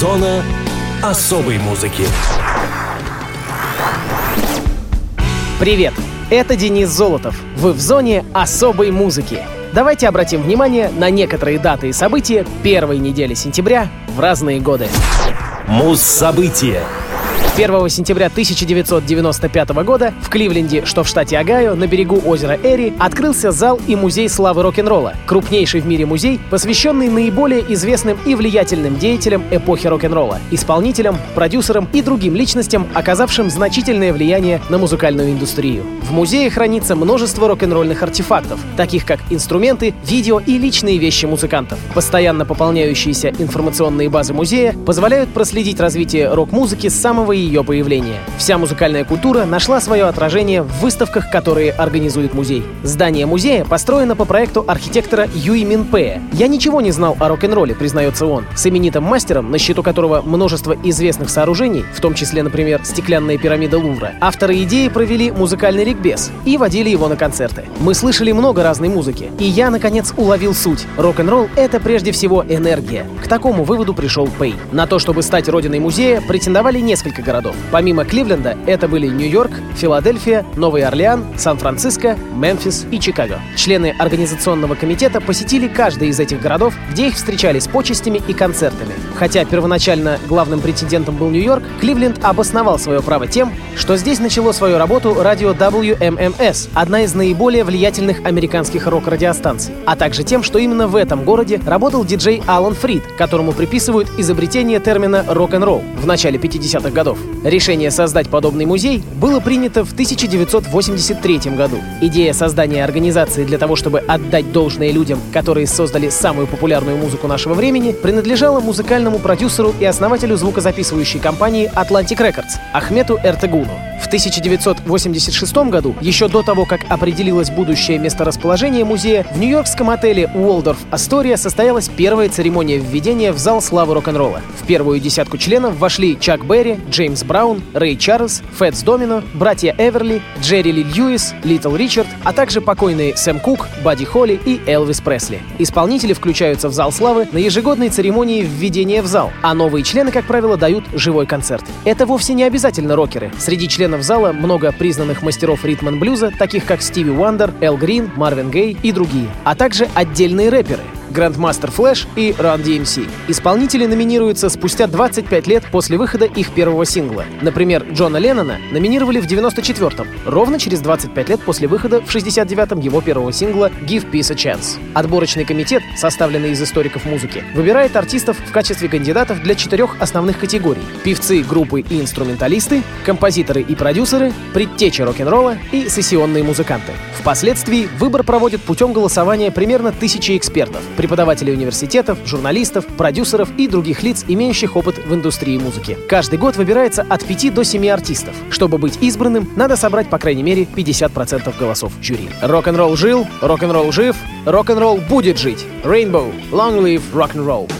Зона особой музыки. Привет! Это Денис Золотов. Вы в зоне особой музыки. Давайте обратим внимание на некоторые даты и события первой недели сентября в разные годы. Муз-события. 1 сентября 1995 года в Кливленде, что в штате Огайо, на берегу озера Эри, открылся зал и музей славы рок-н-ролла, крупнейший в мире музей, посвященный наиболее известным и влиятельным деятелям эпохи рок-н-ролла, исполнителям, продюсерам и другим личностям, оказавшим значительное влияние на музыкальную индустрию. В музее хранится множество рок-н-ролльных артефактов, таких как инструменты, видео и личные вещи музыкантов. Постоянно пополняющиеся информационные базы музея позволяют проследить развитие рок-музыки с самого ее ее появления. Вся музыкальная культура нашла свое отражение в выставках, которые организует музей. Здание музея построено по проекту архитектора Юи Минпея. Я ничего не знал о рок-н-ролле, признается он. С именитым мастером, на счету которого множество известных сооружений, в том числе, например, стеклянная пирамида Лувра, авторы идеи провели музыкальный ликбез и водили его на концерты. Мы слышали много разной музыки, и я, наконец, уловил суть. Рок-н-ролл — это прежде всего энергия. К такому выводу пришел Пей. На то, чтобы стать родиной музея, претендовали несколько городов городов. Помимо Кливленда, это были Нью-Йорк, Филадельфия, Новый Орлеан, Сан-Франциско, Мемфис и Чикаго. Члены организационного комитета посетили каждый из этих городов, где их встречали с почестями и концертами. Хотя первоначально главным претендентом был Нью-Йорк, Кливленд обосновал свое право тем, что здесь начало свою работу радио WMMS, одна из наиболее влиятельных американских рок-радиостанций, а также тем, что именно в этом городе работал диджей Алан Фрид, которому приписывают изобретение термина рок-н-ролл в начале 50-х годов. Решение создать подобный музей было принято в 1983 году. Идея создания организации для того, чтобы отдать должное людям, которые создали самую популярную музыку нашего времени, принадлежала музыкальному продюсеру и основателю звукозаписывающей компании Atlantic Records Ахмету Эртегуну. В 1986 году, еще до того, как определилось будущее месторасположение музея, в нью-йоркском отеле Уолдорф Астория состоялась первая церемония введения в зал славы рок-н-ролла. В первую десятку членов вошли Чак Берри, Джеймс Браун, Рэй Чарльз, Фэтс Домино, братья Эверли, Джерри Ли Льюис, Литл Ричард, а также покойные Сэм Кук, Бадди Холли и Элвис Пресли. Исполнители включаются в зал славы на ежегодной церемонии введения в зал, а новые члены, как правило, дают живой концерт. Это вовсе не обязательно рокеры. Среди членов зала много признанных мастеров ритм блюза, таких как Стиви Уандер, Эл Грин, Марвин Гей и другие, а также отдельные рэперы, Grandmaster Flash и Run DMC. Исполнители номинируются спустя 25 лет после выхода их первого сингла. Например, Джона Леннона номинировали в 94-м, ровно через 25 лет после выхода в 69-м его первого сингла Give Peace a Chance. Отборочный комитет, составленный из историков музыки, выбирает артистов в качестве кандидатов для четырех основных категорий. Певцы, группы и инструменталисты, композиторы и продюсеры, предтечи рок-н-ролла и сессионные музыканты. Впоследствии выбор проводят путем голосования примерно тысячи экспертов, преподавателей университетов, журналистов, продюсеров и других лиц, имеющих опыт в индустрии музыки. Каждый год выбирается от 5 до 7 артистов. Чтобы быть избранным, надо собрать по крайней мере 50% голосов жюри. Рок-н-ролл жил, рок-н-ролл жив, рок-н-ролл будет жить. Rainbow, long live rock-and-roll.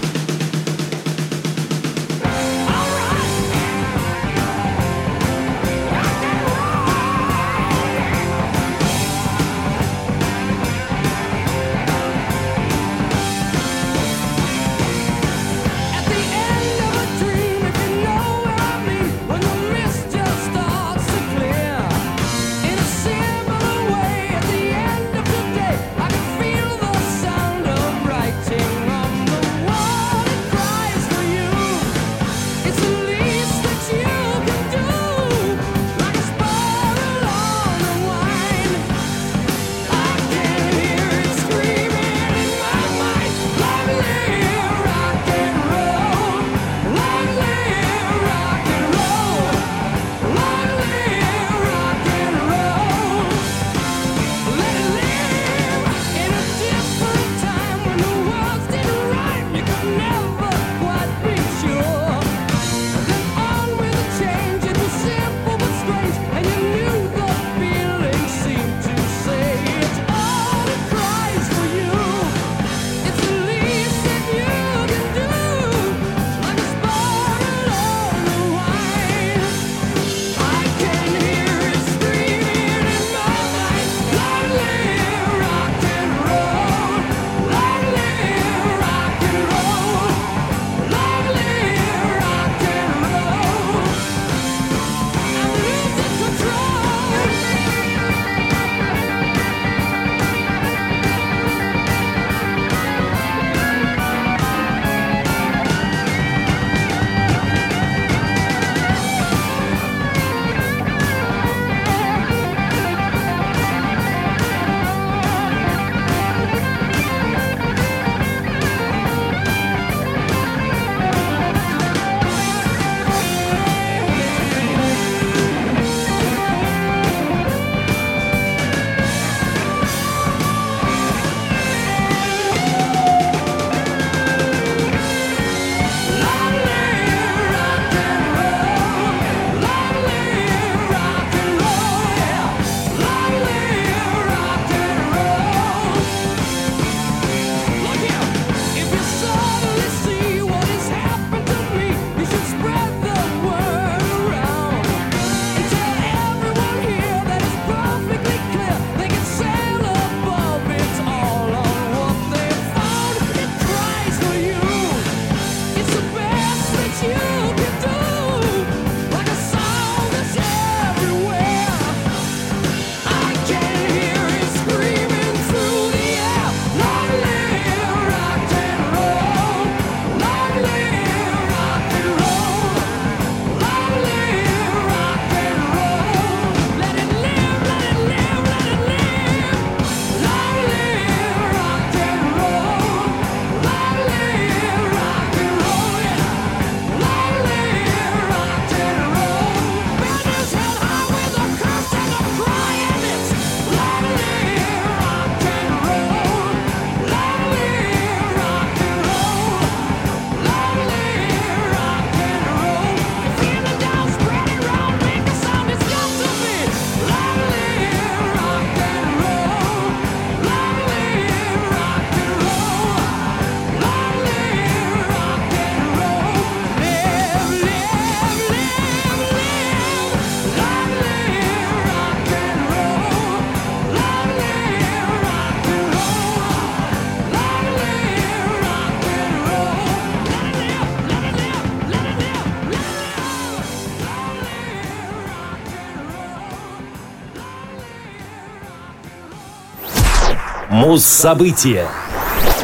Муз-события.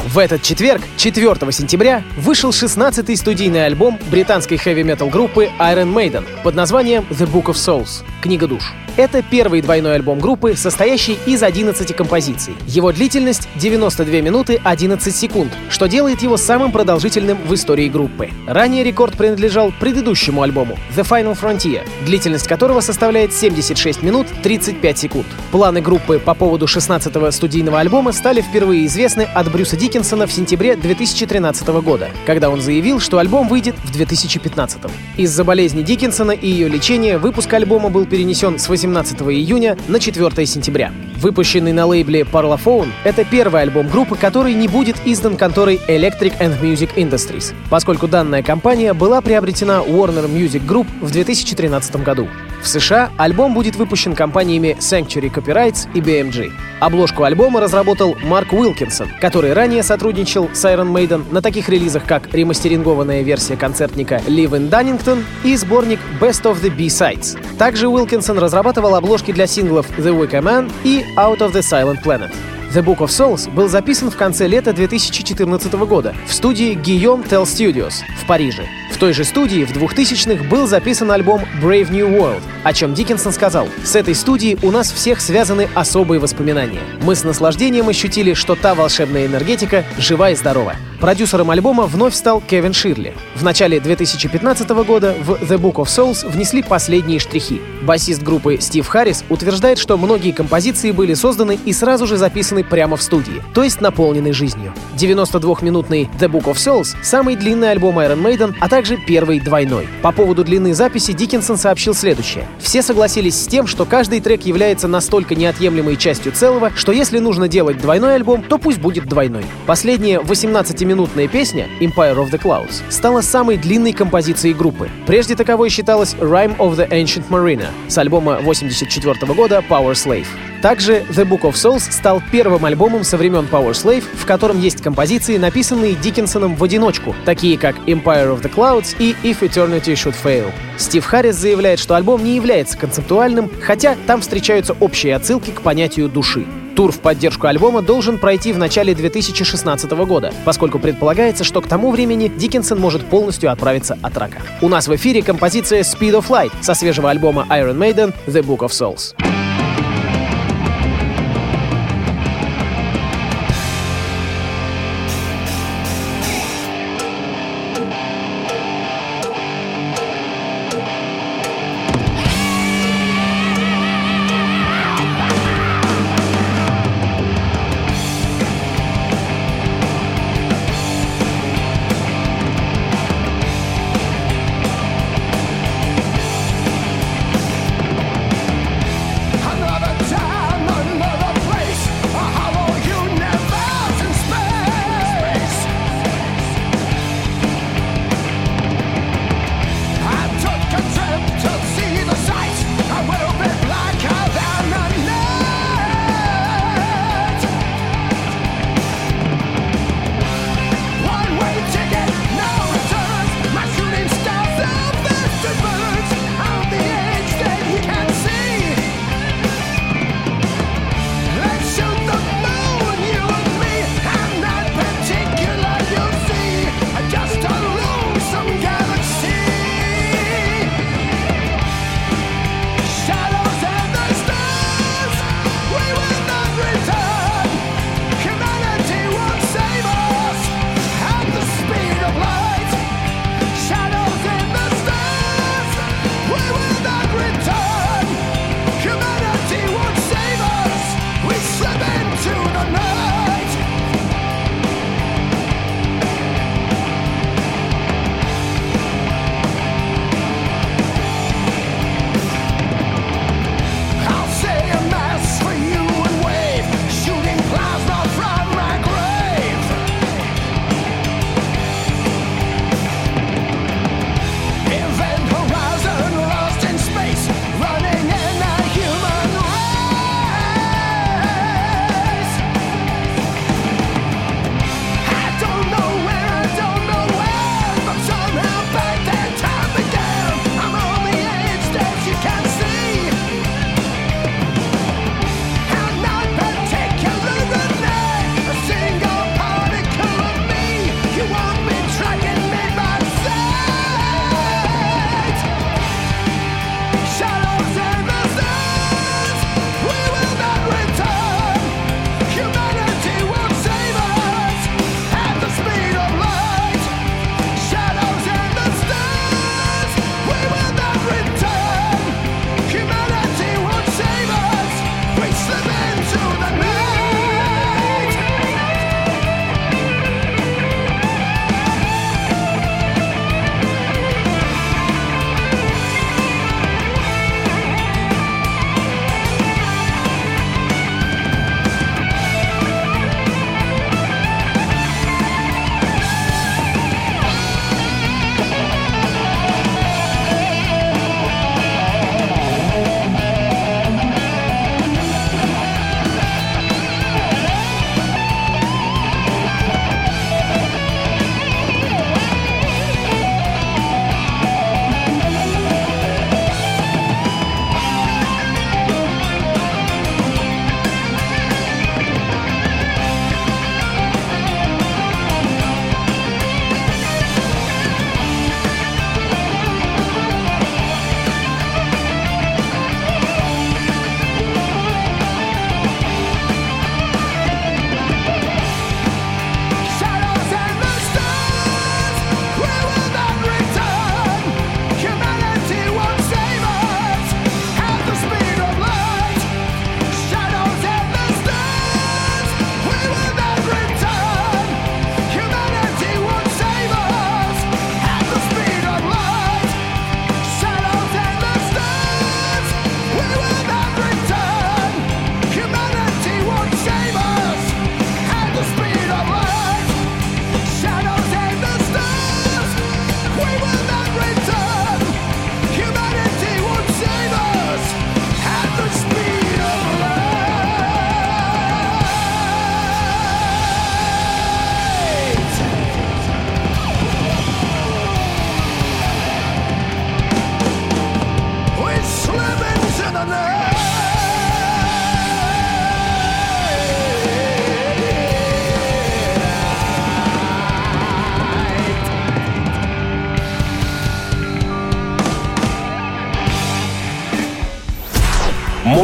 В этот четверг, 4 сентября, вышел 16-й студийный альбом британской хэви-метал группы Iron Maiden под названием The Book of Souls — Книга душ. Это первый двойной альбом группы, состоящий из 11 композиций. Его длительность — 92 минуты 11 секунд, что делает его самым продолжительным в истории группы. Ранее рекорд принадлежал предыдущему альбому The Final Frontier, длительность которого составляет 76 минут 35 секунд. Планы группы по поводу 16-го студийного альбома стали впервые известны от Брюса Диккенсона в сентябре 2013 года, когда он заявил, что альбом выйдет в 2015. Из-за болезни Диккенсона и ее лечения выпуск альбома был перенесен с 18 июня на 4 сентября. Выпущенный на лейбле Parlophone, это первый альбом группы, который не будет издан конторой Electric and Music Industries, поскольку данная компания была приобретена Warner Music Group в 2013 году. В США альбом будет выпущен компаниями Sanctuary Copyrights и BMG. Обложку альбома разработал Марк Уилкинсон, который ранее сотрудничал с Iron Maiden на таких релизах, как ремастерингованная версия концертника Live in Dunnington и сборник Best of the B-Sides. Также Уилкинсон разрабатывал обложки для синглов The Wicker Man и Out of the Silent Planet. The Book of Souls был записан в конце лета 2014 года в студии Guillaume Tell Studios в Париже. Той же студии в 2000-х был записан альбом Brave New World, о чем Диккенсон сказал, «С этой студией у нас всех связаны особые воспоминания. Мы с наслаждением ощутили, что та волшебная энергетика жива и здорова». Продюсером альбома вновь стал Кевин Ширли. В начале 2015 года в The Book of Souls внесли последние штрихи. Басист группы Стив Харрис утверждает, что многие композиции были созданы и сразу же записаны прямо в студии, то есть наполнены жизнью. 92-минутный The Book of Souls — самый длинный альбом Iron Maiden, а также первый двойной. По поводу длины записи Диккенсон сообщил следующее. Все согласились с тем, что каждый трек является настолько неотъемлемой частью целого, что если нужно делать двойной альбом, то пусть будет двойной. Последняя 18 минутная песня Empire of the Clouds стала самой длинной композицией группы. Прежде таковой считалась Rhyme of the Ancient Marina с альбома 84 года Power Slave. Также The Book of Souls стал первым альбомом со времен Power Slave, в котором есть композиции, написанные Диккенсоном в одиночку, такие как Empire of the Clouds и If Eternity Should Fail. Стив Харрис заявляет, что альбом не является концептуальным, хотя там встречаются общие отсылки к понятию души. Тур в поддержку альбома должен пройти в начале 2016 года, поскольку предполагается, что к тому времени Диккенсон может полностью отправиться от рака. У нас в эфире композиция Speed of Light со свежего альбома Iron Maiden The Book of Souls.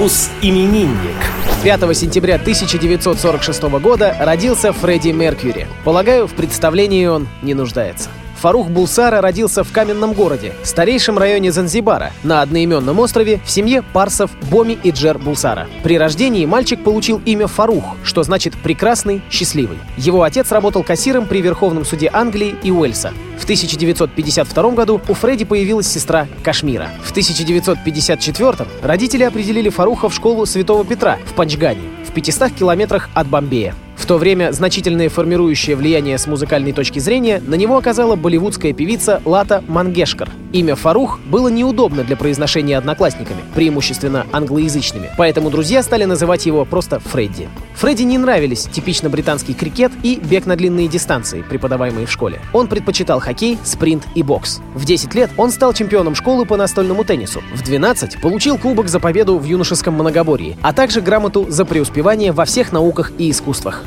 Мус-именинник. 5 сентября 1946 года родился Фредди Меркьюри. Полагаю, в представлении он не нуждается. Фарух Булсара родился в каменном городе, старейшем районе Занзибара, на одноименном острове в семье парсов Боми и Джер Булсара. При рождении мальчик получил имя Фарух, что значит «прекрасный, счастливый». Его отец работал кассиром при Верховном суде Англии и Уэльса. В 1952 году у Фредди появилась сестра Кашмира. В 1954 родители определили Фаруха в школу Святого Петра в Панчгане, в 500 километрах от Бомбея то время значительное формирующее влияние с музыкальной точки зрения на него оказала болливудская певица Лата Мангешкар. Имя Фарух было неудобно для произношения одноклассниками, преимущественно англоязычными, поэтому друзья стали называть его просто Фредди. Фредди не нравились типично британский крикет и бег на длинные дистанции, преподаваемые в школе. Он предпочитал хоккей, спринт и бокс. В 10 лет он стал чемпионом школы по настольному теннису. В 12 получил кубок за победу в юношеском многоборье, а также грамоту за преуспевание во всех науках и искусствах.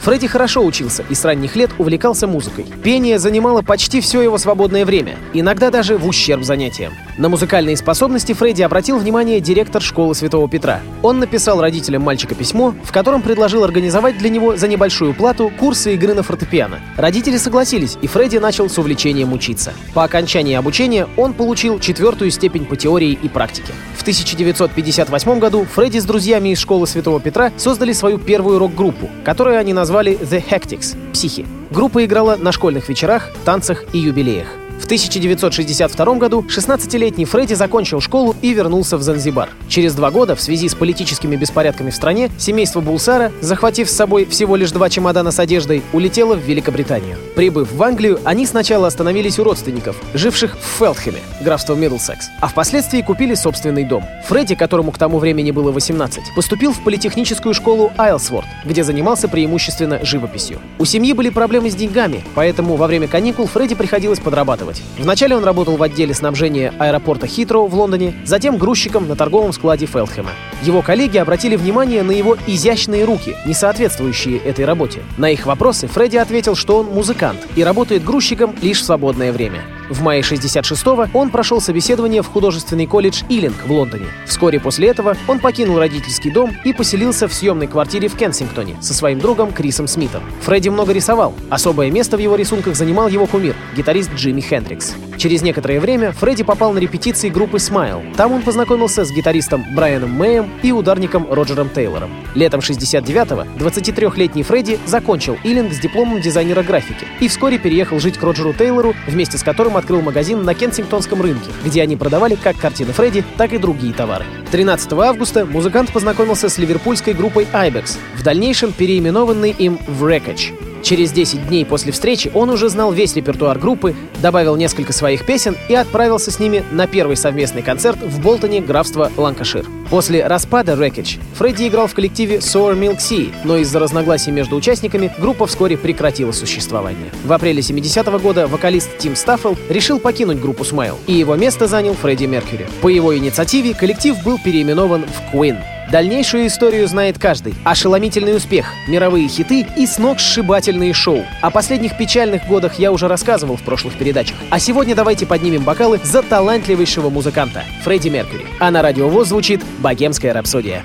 Фредди хорошо учился и с ранних лет увлекался музыкой. Пение занимало почти все его свободное время, иногда даже в ущерб занятиям. На музыкальные способности Фредди обратил внимание директор школы Святого Петра. Он написал родителям мальчика письмо, в котором предложил организовать для него за небольшую плату курсы игры на фортепиано. Родители согласились, и Фредди начал с увлечением учиться. По окончании обучения он получил четвертую степень по теории и практике. В 1958 году Фредди с друзьями из школы Святого Петра создали свою первую рок-группу, которую они назвали The Hectics — «Психи». Группа играла на школьных вечерах, танцах и юбилеях. В 1962 году 16-летний Фредди закончил школу и вернулся в Занзибар. Через два года, в связи с политическими беспорядками в стране, семейство Булсара, захватив с собой всего лишь два чемодана с одеждой, улетело в Великобританию. Прибыв в Англию, они сначала остановились у родственников, живших в Фелдхеме, графство Миддлсекс, а впоследствии купили собственный дом. Фредди, которому к тому времени было 18, поступил в политехническую школу Айлсворт, где занимался преимущественно живописью. У семьи были проблемы с деньгами, поэтому во время каникул Фредди приходилось подрабатывать зарабатывать. Вначале он работал в отделе снабжения аэропорта Хитроу в Лондоне, затем грузчиком на торговом складе Фелдхема. Его коллеги обратили внимание на его изящные руки, не соответствующие этой работе. На их вопросы Фредди ответил, что он музыкант и работает грузчиком лишь в свободное время. В мае 66-го он прошел собеседование в художественный колледж Иллинг в Лондоне. Вскоре после этого он покинул родительский дом и поселился в съемной квартире в Кенсингтоне со своим другом Крисом Смитом. Фредди много рисовал. Особое место в его рисунках занимал его кумир, гитарист Джимми Хендрикс. Через некоторое время Фредди попал на репетиции группы Smile. Там он познакомился с гитаристом Брайаном Мэем и ударником Роджером Тейлором. Летом 69-го 23-летний Фредди закончил Иллинг с дипломом дизайнера графики и вскоре переехал жить к Роджеру Тейлору, вместе с которым открыл магазин на Кенсингтонском рынке, где они продавали как картины Фредди, так и другие товары. 13 августа музыкант познакомился с ливерпульской группой Ibex, в дальнейшем переименованной им в Wreckage. Через 10 дней после встречи он уже знал весь репертуар группы, добавил несколько своих песен и отправился с ними на первый совместный концерт в Болтоне, графство Ланкашир. После распада Wreckage Фредди играл в коллективе Sour Milk Sea, но из-за разногласий между участниками группа вскоре прекратила существование. В апреле 70 -го года вокалист Тим Стаффел решил покинуть группу Smile, и его место занял Фредди Меркьюри. По его инициативе коллектив был переименован в Queen. Дальнейшую историю знает каждый. Ошеломительный успех, мировые хиты и сногсшибательные шоу. О последних печальных годах я уже рассказывал в прошлых передачах. А сегодня давайте поднимем бокалы за талантливейшего музыканта Фредди Меркьюри. А на радио ВОЗ звучит «Богемская рапсодия».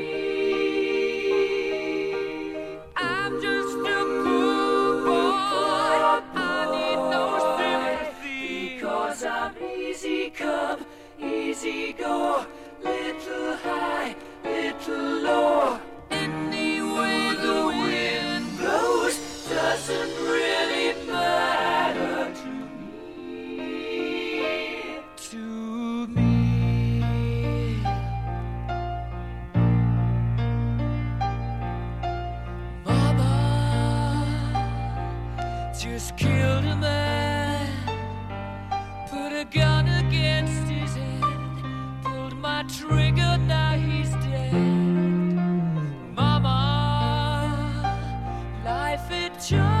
show.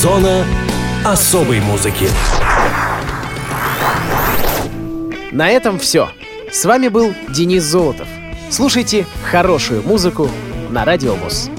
Зона особой музыки. На этом все. С вами был Денис Золотов. Слушайте хорошую музыку на Радио ВОЗ.